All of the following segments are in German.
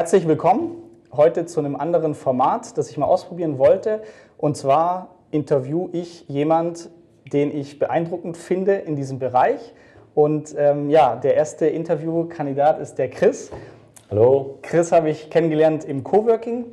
Herzlich willkommen heute zu einem anderen Format, das ich mal ausprobieren wollte. Und zwar interview ich jemand, den ich beeindruckend finde in diesem Bereich. Und ähm, ja, der erste Interviewkandidat ist der Chris. Hallo. Chris habe ich kennengelernt im Coworking.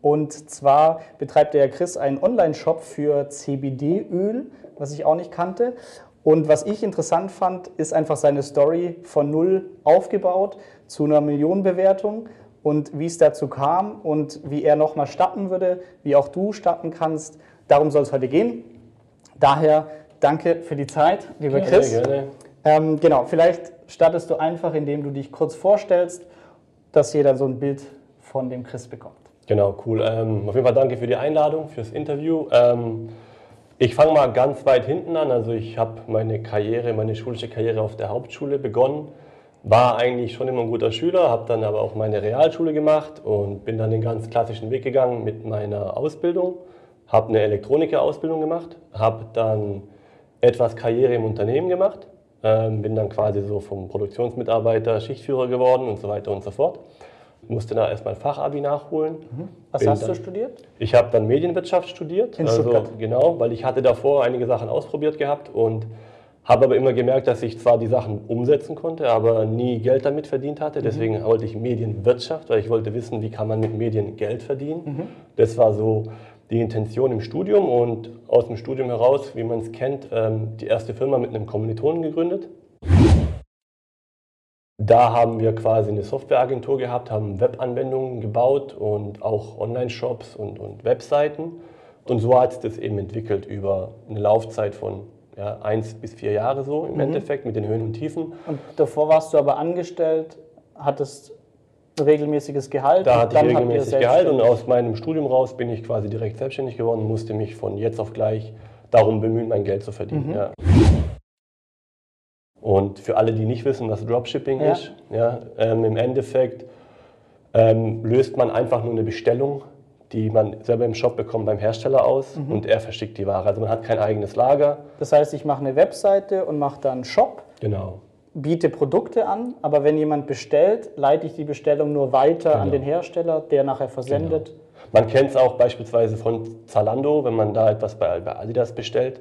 Und zwar betreibt der Chris einen Online-Shop für CBD-Öl, was ich auch nicht kannte. Und was ich interessant fand, ist einfach seine Story von null aufgebaut zu einer Millionenbewertung und wie es dazu kam und wie er nochmal starten würde, wie auch du starten kannst. Darum soll es heute gehen. Daher danke für die Zeit, lieber Gerne, Chris. gerne. Ähm, genau, vielleicht startest du einfach, indem du dich kurz vorstellst, dass jeder so ein Bild von dem Chris bekommt. Genau, cool. Ähm, auf jeden Fall danke für die Einladung, fürs Interview. Ähm, ich fange mal ganz weit hinten an. Also ich habe meine Karriere, meine schulische Karriere auf der Hauptschule begonnen. War eigentlich schon immer ein guter Schüler, habe dann aber auch meine Realschule gemacht und bin dann den ganz klassischen Weg gegangen mit meiner Ausbildung. Habe eine Elektronikerausbildung gemacht, habe dann etwas Karriere im Unternehmen gemacht, ähm, bin dann quasi so vom Produktionsmitarbeiter Schichtführer geworden und so weiter und so fort. Musste da erstmal ein Fachabi nachholen. Was Bin hast du dann- studiert? ich habe dann Medienwirtschaft studiert. In also, Stuttgart? Genau, weil ich hatte davor einige Sachen ausprobiert gehabt und habe aber immer gemerkt, dass ich zwar die Sachen umsetzen konnte, aber nie Geld damit verdient hatte. Deswegen wollte ich Medienwirtschaft, weil ich wollte wissen, wie kann man mit Medien Geld verdienen. Das war so die Intention im Studium und aus dem Studium heraus, wie man es kennt, ähm, die erste Firma mit einem Kommilitonen gegründet. Da haben wir quasi eine Softwareagentur gehabt, haben Webanwendungen gebaut und auch Online-Shops und, und Webseiten. Und so hat sich das eben entwickelt über eine Laufzeit von ja, eins bis vier Jahre so im Endeffekt mit den Höhen und Tiefen. Und davor warst du aber angestellt, hattest regelmäßiges Gehalt. Da hatte ich dann habt ihr regelmäßig Gehalt und aus meinem Studium raus bin ich quasi direkt selbstständig geworden und musste mich von jetzt auf gleich darum bemühen, mein Geld zu verdienen. Ja. Und für alle, die nicht wissen, was Dropshipping Ja. ist, ja, ähm, im Endeffekt ähm, löst man einfach nur eine Bestellung, die man selber im Shop bekommt beim Hersteller aus Mhm. und er verschickt die Ware. Also man hat kein eigenes Lager. Das heißt, ich mache eine Webseite und mache dann einen Shop, Genau. biete Produkte an, aber wenn jemand bestellt, leite ich die Bestellung nur weiter an Genau. den Hersteller, der nachher versendet. Man kennt es auch beispielsweise von Zalando, wenn man da etwas bei, bei Adidas bestellt,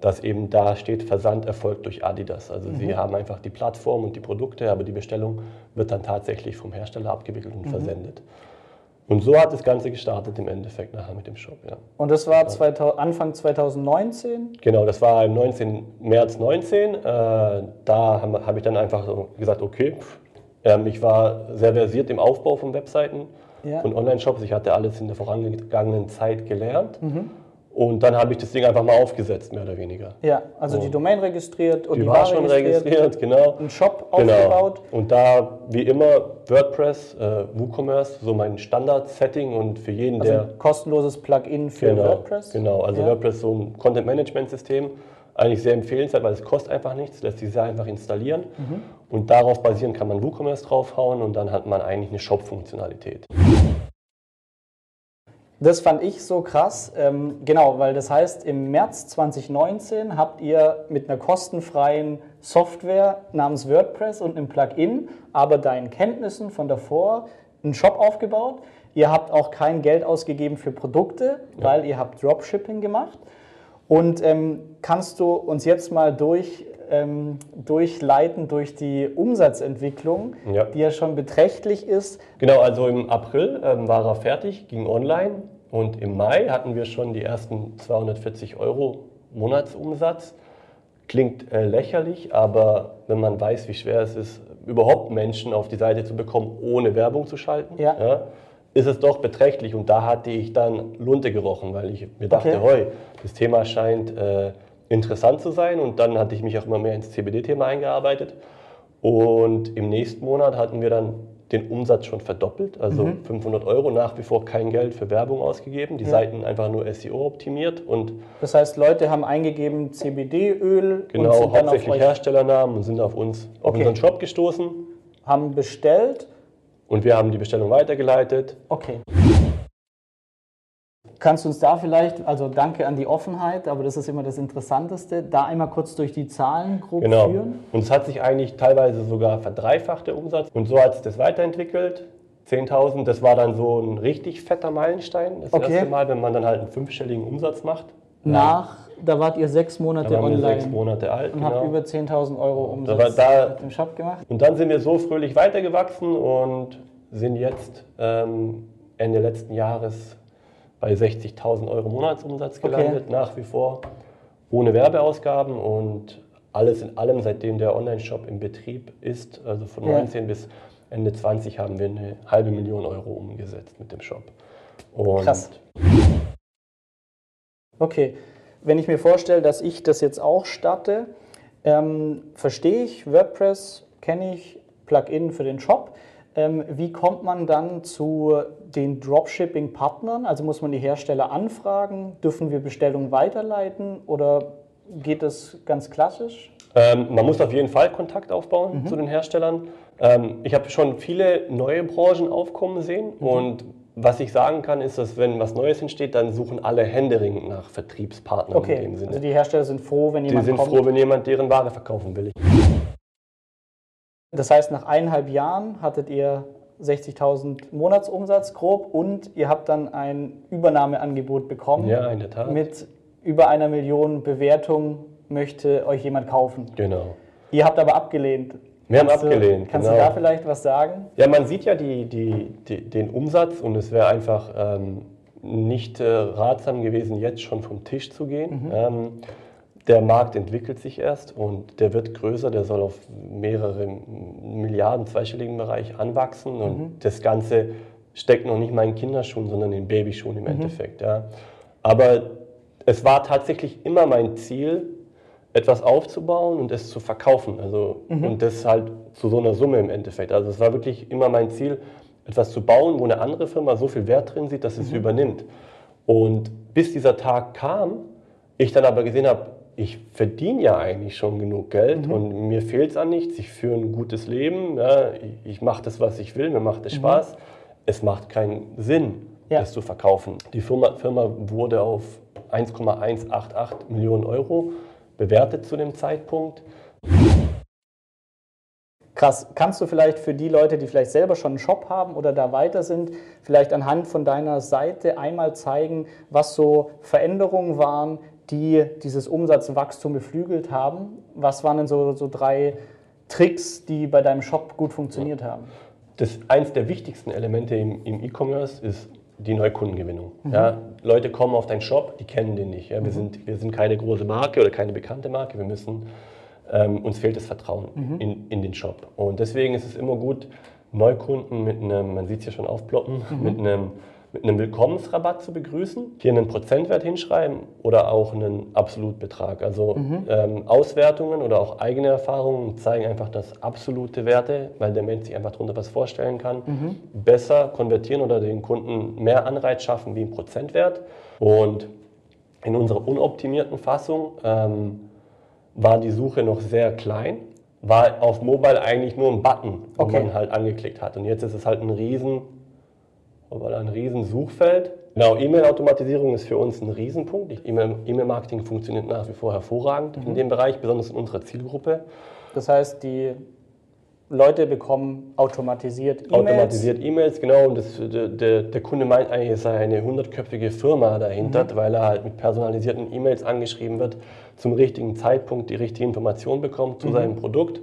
dass eben da steht, Versand erfolgt durch Adidas. Also sie haben einfach die Plattform und die Produkte, aber die Bestellung wird dann tatsächlich vom Hersteller abgewickelt und versendet. Und so hat das Ganze gestartet im Endeffekt nachher mit dem Shop. Ja. Und das war 2000, Anfang 2019. Genau, das war am 19. März 19. Äh, da habe hab ich dann einfach so gesagt, okay, pff, ähm, ich war sehr versiert im Aufbau von Webseiten Ja. und Online-Shops. Ich hatte alles in der vorangegangenen Zeit gelernt. Mhm. Und dann habe ich das Ding einfach mal aufgesetzt, mehr oder weniger. Ja, also die Domain registriert und Die, die, war Ware schon registriert, registriert, genau. einen Shop Genau. aufgebaut. Und da, wie immer, WordPress, äh, WooCommerce, so mein Standard-Setting und für jeden, Also der ein kostenloses Plugin für Genau, WordPress. Genau, also Ja. WordPress so ein Content-Management-System. Eigentlich sehr empfehlenswert, weil es kostet einfach nichts, lässt sich sehr einfach installieren. Mhm. Und darauf basierend kann man WooCommerce draufhauen und dann hat man eigentlich eine Shop-Funktionalität. Das fand ich so krass. Ähm, genau, weil das heißt, im März 2019 habt ihr mit einer kostenfreien Software namens WordPress und einem Plugin, aber deinen Kenntnissen von davor, einen Shop aufgebaut. Ihr habt auch kein Geld ausgegeben für Produkte, weil ihr habt Dropshipping gemacht. Und ähm, kannst du uns jetzt mal durch, ähm, durchleiten durch die Umsatzentwicklung, Ja. die ja schon beträchtlich ist. Genau, also im April ähm, war er fertig, ging online und im Mai hatten wir schon die ersten 240 Euro Monatsumsatz. Klingt äh, lächerlich, aber wenn man weiß, wie schwer es ist, überhaupt Menschen auf die Seite zu bekommen, ohne Werbung zu schalten, Ja. ist es doch beträchtlich. Und da hatte ich dann Lunte gerochen, weil ich mir dachte, Okay. hoi, das Thema scheint äh, interessant zu sein. Und dann hatte ich mich auch immer mehr ins CBD-Thema eingearbeitet. Und im nächsten Monat hatten wir dann den Umsatz schon verdoppelt, also 500 Euro, nach wie vor kein Geld für Werbung ausgegeben, die Ja. Seiten einfach nur SEO optimiert und Das heißt, Leute haben eingegeben CBD-Öl und genau sind dann auf hauptsächlich Herstellernamen und sind auf uns, auf Okay. unseren Shop gestoßen haben bestellt. und wir haben die Bestellung weitergeleitet. Okay. Kannst du uns da vielleicht, also danke an die Offenheit, aber das ist immer das Interessanteste, da einmal kurz durch die Zahlen grob Genau. führen? Und es hat sich eigentlich teilweise sogar verdreifacht der Umsatz. Und so hat sich das weiterentwickelt. 10.000, das war dann so ein richtig fetter Meilenstein. Das Okay. erste Mal, wenn man dann halt einen fünfstelligen Umsatz macht. Nach, da wart ihr sechs Monate Da waren wir online sechs Monate alt. und habt Genau. über 10.000 Euro Umsatz da- mit dem Shop gemacht. Und dann sind wir so fröhlich weitergewachsen und sind jetzt ähm, Ende letzten Jahres bei 60.000 Euro Monatsumsatz Okay. gelandet, nach wie vor ohne Werbeausgaben und alles in allem, seitdem der Online-Shop im Betrieb ist, also von Ja. 19 bis Ende 20 haben wir eine halbe Million Euro umgesetzt mit dem Shop. Und Krass. Okay, wenn ich mir vorstelle, dass ich das jetzt auch starte, ähm, verstehe ich WordPress, kenne ich, Plugin für den Shop. Ähm, wie kommt man dann zu den Dropshipping-Partnern? Also muss man die Hersteller anfragen? Dürfen wir Bestellungen weiterleiten oder geht das ganz klassisch? Ähm, man muss auf jeden Fall Kontakt aufbauen Mhm. zu den Herstellern. Ähm, ich habe schon viele neue Branchen aufkommen sehen Mhm. und was ich sagen kann, ist, dass wenn was Neues entsteht, dann suchen alle händeringend nach Vertriebspartnern in Okay, dem Sinne. also die Hersteller sind froh, wenn die jemand sind kommt. froh, wenn jemand deren Ware verkaufen will. Das heißt, nach eineinhalb Jahren hattet ihr 60.000 Monatsumsatz grob und ihr habt dann ein Übernahmeangebot bekommen. Ja, in der Tat. Mit über einer Million Bewertung möchte euch jemand kaufen. Genau. Ihr habt aber abgelehnt. Wir haben Kannst du- abgelehnt, Kannst genau. du da vielleicht was sagen? Ja, man sieht ja die, die, die, den Umsatz und es wäre einfach ähm, nicht äh, ratsam gewesen, jetzt schon vom Tisch zu gehen. Ähm, der Markt entwickelt sich erst und der wird größer, der soll auf mehrere Milliarden zweistelligen Bereich anwachsen und das Ganze steckt noch nicht mal in Kinderschuhen, sondern in Babyschuhen im Endeffekt. Ja. Aber es war tatsächlich immer mein Ziel, etwas aufzubauen und es zu verkaufen. Also, Und das halt zu so einer Summe im Endeffekt. Also es war wirklich immer mein Ziel, etwas zu bauen, wo eine andere Firma so viel Wert drin sieht, dass es übernimmt. Und bis dieser Tag kam, ich dann aber gesehen habe, ich verdiene ja eigentlich schon genug Geld und mir fehlt es an nichts. Ich führe ein gutes Leben, ja, ich, ich mache das, was ich will, mir macht es Spaß. Es macht keinen Sinn, Ja. das zu verkaufen. Die Firma, Firma wurde auf 1,188 Millionen Euro bewertet zu dem Zeitpunkt. Krass. Kannst du vielleicht für die Leute, die vielleicht selber schon einen Shop haben oder da weiter sind, vielleicht anhand von deiner Seite einmal zeigen, was so Veränderungen waren, die dieses Umsatzwachstum beflügelt haben? Was waren denn so, so drei Tricks, die bei deinem Shop gut funktioniert haben? Das eins der wichtigsten Elemente im, im E-Commerce ist die Neukundengewinnung. Ja, Leute kommen auf deinen Shop, die kennen den nicht. Ja, wir, sind, wir sind keine große Marke oder keine bekannte Marke. Wir müssen, ähm, uns fehlt das Vertrauen in, in den Shop. Und deswegen ist es immer gut, Neukunden mit einem, man sieht es ja schon aufploppen, mit einem mit einem Willkommensrabatt zu begrüßen, hier einen Prozentwert hinschreiben oder auch einen Absolutbetrag. Also ähm, Auswertungen oder auch eigene Erfahrungen zeigen einfach, dass absolute Werte, weil der Mensch sich einfach darunter was vorstellen kann, besser konvertieren oder den Kunden mehr Anreiz schaffen wie ein Prozentwert. Und in unserer unoptimierten Fassung ähm, war die Suche noch sehr klein, war auf Mobile eigentlich nur ein Button, wo Okay. man halt angeklickt hat. Und jetzt ist es halt ein riesen aber ein riesen Suchfeld. Genau, E-Mail-Automatisierung ist für uns ein Riesenpunkt. E-Mail- E-Mail-Marketing funktioniert nach wie vor hervorragend in dem Bereich, besonders in unserer Zielgruppe. Das heißt, die Leute bekommen automatisiert E-Mails. Automatisiert E-Mails, genau. Und das, der, der, Kunde meint eigentlich, es sei eine hundertköpfige Firma dahinter, weil er halt mit personalisierten E-Mails angeschrieben wird, zum richtigen Zeitpunkt die richtige Information bekommt zu seinem Produkt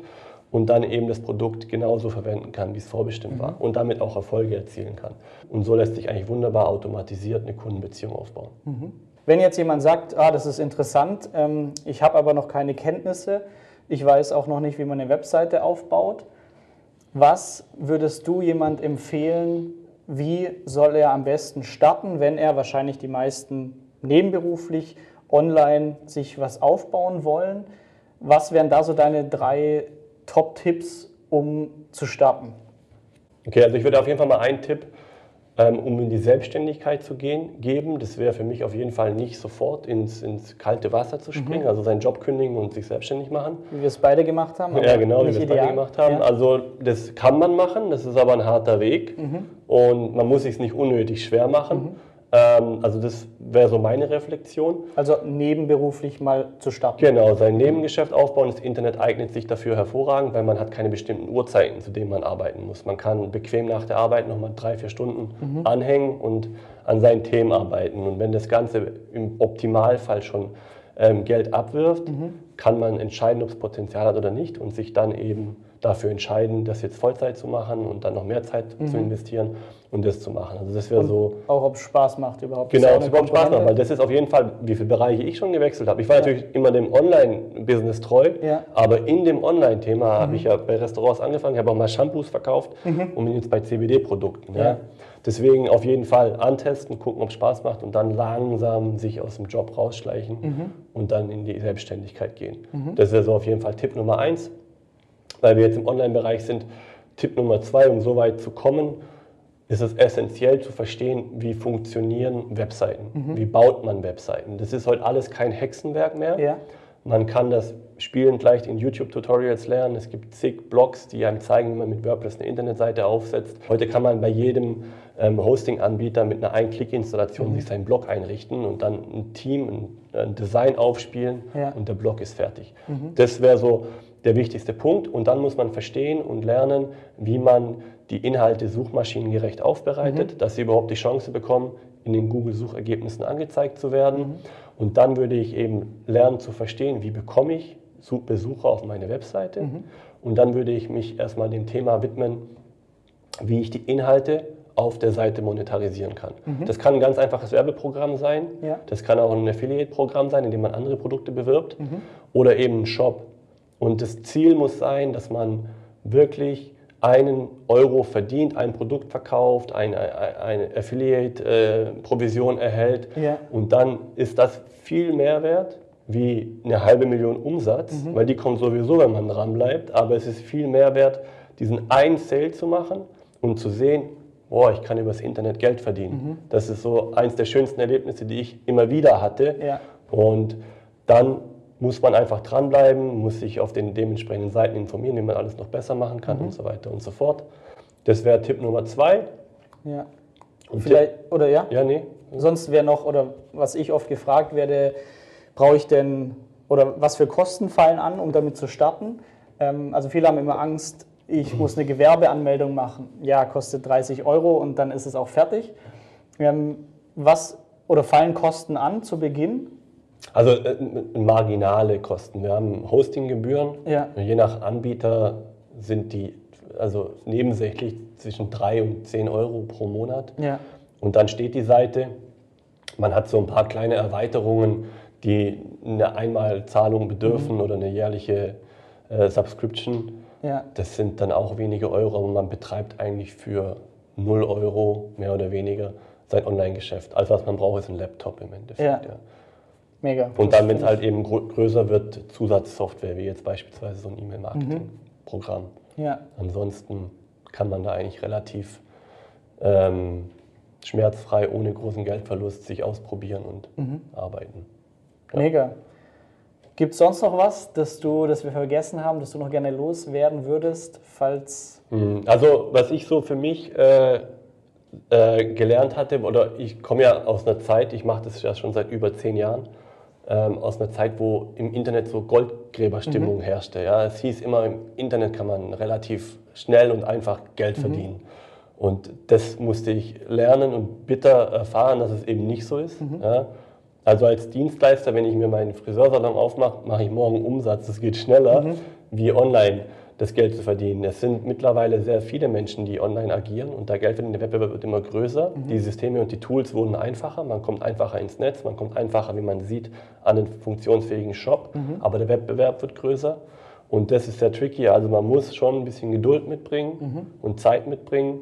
und dann eben das Produkt genauso verwenden kann, wie es vorbestimmt war und damit auch Erfolge erzielen kann. Und so lässt sich eigentlich wunderbar automatisiert eine Kundenbeziehung aufbauen. Wenn jetzt jemand sagt, ah, das ist interessant, ähm, ich habe aber noch keine Kenntnisse, ich weiß auch noch nicht, wie man eine Webseite aufbaut, was würdest du jemand empfehlen, wie soll er am besten starten, wenn er wahrscheinlich die meisten nebenberuflich online sich was aufbauen wollen? Was wären da so deine drei Top-Tipps, um zu starten? Okay, also ich würde auf jeden Fall mal einen Tipp, ähm, um in die Selbstständigkeit zu gehen, geben. Das wäre für mich auf jeden Fall nicht sofort ins, ins kalte Wasser zu springen, also seinen Job kündigen und sich selbstständig machen. Wie wir es beide gemacht haben? Ja, genau, wie wir es beide gemacht haben. Ja. Also das kann man machen, das ist aber ein harter Weg und man muss sich nicht unnötig schwer machen. Ähm, also das wäre so meine Reflexion. Also nebenberuflich mal zu starten. Genau, sein Nebengeschäft aufbauen. Das Internet eignet sich dafür hervorragend, weil man hat keine bestimmten Uhrzeiten, zu denen man arbeiten muss. Man kann bequem nach der Arbeit nochmal drei, vier Stunden mhm. anhängen und an seinen Themen arbeiten. Und wenn das Ganze im Optimalfall schon ähm, Geld abwirft, mhm. kann man entscheiden, ob es Potenzial hat oder nicht und sich dann eben dafür entscheiden, das jetzt Vollzeit zu machen und dann noch mehr Zeit mhm. zu investieren und das zu machen. Also das wäre so. Auch ob es Spaß macht überhaupt. Genau, ob es überhaupt Spaß macht, weil das ist auf jeden Fall, wie viele Bereiche ich schon gewechselt habe. Ich war ja. natürlich immer dem Online-Business treu, ja. aber in dem Online-Thema mhm. habe ich ja bei Restaurants angefangen, habe auch mal Shampoos verkauft mhm. und jetzt bei CBD-Produkten. Ja. Deswegen auf jeden Fall antesten, gucken, ob es Spaß macht und dann langsam sich aus dem Job rausschleichen mhm. und dann in die Selbstständigkeit gehen. Mhm. Das wäre so auf jeden Fall Tipp Nummer eins, weil wir jetzt im Online-Bereich sind. Tipp Nummer zwei, um so weit zu kommen, ist es essentiell zu verstehen, wie funktionieren Webseiten, mhm. wie baut man Webseiten. Das ist heute alles kein Hexenwerk mehr. Ja. Man kann das spielend leicht in YouTube-Tutorials lernen. Es gibt zig Blogs, die einem zeigen, wie man mit WordPress eine Internetseite aufsetzt. Heute kann man bei jedem ähm, Hosting-Anbieter mit einer Ein-Klick-Installation mhm. sich seinen Blog einrichten und dann ein Team, ein, ein Design aufspielen ja. und der Blog ist fertig. Mhm. Das wäre so der wichtigste Punkt. Und dann muss man verstehen und lernen, wie man die Inhalte suchmaschinengerecht aufbereitet, mhm. dass sie überhaupt die Chance bekommen, in den Google-Suchergebnissen angezeigt zu werden. Mhm. Und dann würde ich eben lernen zu verstehen, wie bekomme ich Besucher auf meine Webseite. Mhm. Und dann würde ich mich erstmal dem Thema widmen, wie ich die Inhalte auf der Seite monetarisieren kann. Mhm. Das kann ein ganz einfaches Werbeprogramm sein, ja. das kann auch ein Affiliate-Programm sein, in dem man andere Produkte bewirbt mhm. oder eben ein Shop. Und das Ziel muss sein, dass man wirklich einen Euro verdient, ein Produkt verkauft, eine, eine Affiliate-Provision erhält ja. und dann ist das viel mehr wert wie eine halbe Million Umsatz, mhm. weil die kommt sowieso, wenn man dran bleibt, aber es ist viel mehr wert, diesen einen Sale zu machen und zu sehen, boah, ich kann übers Internet Geld verdienen. Mhm. Das ist so eins der schönsten Erlebnisse, die ich immer wieder hatte. Ja. Und dann muss man einfach dranbleiben, muss sich auf den dementsprechenden Seiten informieren, wie man alles noch besser machen kann mhm. und so weiter und so fort. Das wäre Tipp Nummer zwei. Ja. Und Vielleicht, Tipp, oder ja? Ja, nee. Sonst wäre noch, oder was ich oft gefragt werde, brauche ich denn, oder was für Kosten fallen an, um damit zu starten? Ähm, also viele haben immer Angst, ich muss eine Gewerbeanmeldung machen. Ja, kostet 30 Euro und dann ist es auch fertig. Ähm, was, oder fallen Kosten an zu Beginn? Also äh, marginale Kosten. Wir haben Hostinggebühren. Ja. Je nach Anbieter sind die also nebensächlich zwischen 3 und 10 Euro pro Monat. Ja. Und dann steht die Seite. Man hat so ein paar kleine Erweiterungen, die eine Einmalzahlung bedürfen mhm. oder eine jährliche äh, Subscription. Ja. Das sind dann auch wenige Euro, aber man betreibt eigentlich für 0 Euro mehr oder weniger sein Online-Geschäft. Alles, was man braucht, ist ein Laptop im Endeffekt. Ja. Mega. Und dann, wenn es halt eben größer wird, Zusatzsoftware, wie jetzt beispielsweise so ein E-Mail-Marketing-Programm. Mhm. Ja. Ansonsten kann man da eigentlich relativ ähm, schmerzfrei, ohne großen Geldverlust sich ausprobieren und mhm. arbeiten. Ja. Mega. Gibt es sonst noch was, das, du, das wir vergessen haben, das du noch gerne loswerden würdest, falls... Mhm. Also was ich so für mich äh, äh, gelernt hatte, oder ich komme ja aus einer Zeit, ich mache das ja schon seit über zehn Jahren, ähm, aus einer Zeit, wo im Internet so Goldgräberstimmung mhm. herrschte. Ja. Es hieß immer, im Internet kann man relativ schnell und einfach Geld mhm. verdienen. Und das musste ich lernen und bitter erfahren, dass es eben nicht so ist. Mhm. Ja. Also als Dienstleister, wenn ich mir meinen Friseursalon aufmache, mache ich morgen Umsatz. Das geht schneller mhm. wie online das Geld zu verdienen. Es sind mittlerweile sehr viele Menschen, die online agieren und da Geld verdienen. Der Wettbewerb wird immer größer. Mhm. Die Systeme und die Tools wurden einfacher. Man kommt einfacher ins Netz, man kommt einfacher, wie man sieht, an den funktionsfähigen Shop. Mhm. Aber der Wettbewerb wird größer und das ist sehr tricky. Also man muss schon ein bisschen Geduld mitbringen mhm. und Zeit mitbringen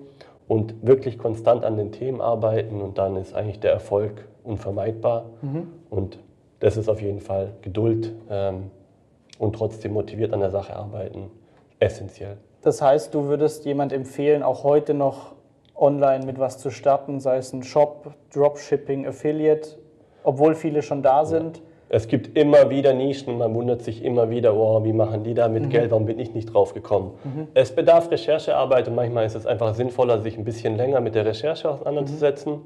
und wirklich konstant an den Themen arbeiten und dann ist eigentlich der Erfolg unvermeidbar. Mhm. Und das ist auf jeden Fall Geduld ähm, und trotzdem motiviert an der Sache arbeiten essentiell. Das heißt, du würdest jemand empfehlen, auch heute noch online mit was zu starten, sei es ein Shop, Dropshipping, Affiliate, obwohl viele schon da sind? Es gibt immer wieder Nischen, man wundert sich immer wieder, oh, wie machen die da mit mhm. Geld, warum bin ich nicht drauf gekommen? Mhm. Es bedarf Recherchearbeit und manchmal ist es einfach sinnvoller, sich ein bisschen länger mit der Recherche auseinanderzusetzen. Mhm.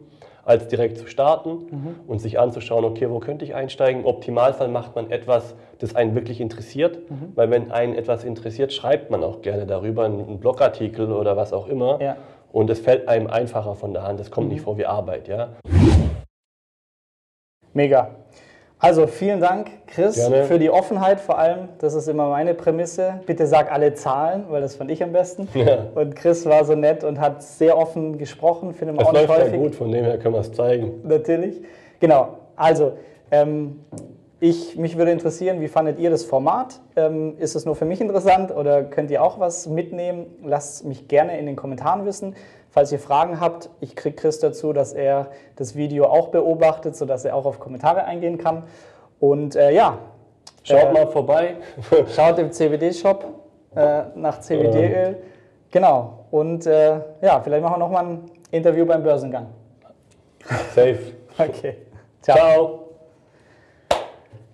Als direkt zu starten und sich anzuschauen, okay, wo könnte ich einsteigen? Im Optimalfall macht man etwas, das einen wirklich interessiert, weil wenn einen etwas interessiert, schreibt man auch gerne darüber, einen Blogartikel oder was auch immer. Ja. Und es fällt einem einfacher von der Hand, es kommt nicht vor wie Arbeit, ja. Mega. Also vielen Dank, Chris, Gerne. für die Offenheit vor allem. Das ist immer meine Prämisse. Bitte sag alle Zahlen, weil das fand ich am besten. Ja. Und Chris war so nett und hat sehr offen gesprochen. Finde man Es auch nicht läuft ja häufig. gut, von dem her können wir es zeigen. Natürlich. Genau. Also, ähm, ich, mich würde interessieren, wie fandet ihr das Format? Ähm, ist es nur für mich interessant oder könnt ihr auch was mitnehmen? Lasst mich gerne in den Kommentaren wissen. Falls ihr Fragen habt, ich kriege Chris dazu, dass er das Video auch beobachtet, sodass er auch auf Kommentare eingehen kann. Und äh, ja, Schaut Äh, mal vorbei. schaut im CBD-Shop äh, nach CBD-Öl. Genau. Und äh, ja, vielleicht machen wir nochmal ein Interview beim Börsengang. Safe. Okay. Ciao. Ciao.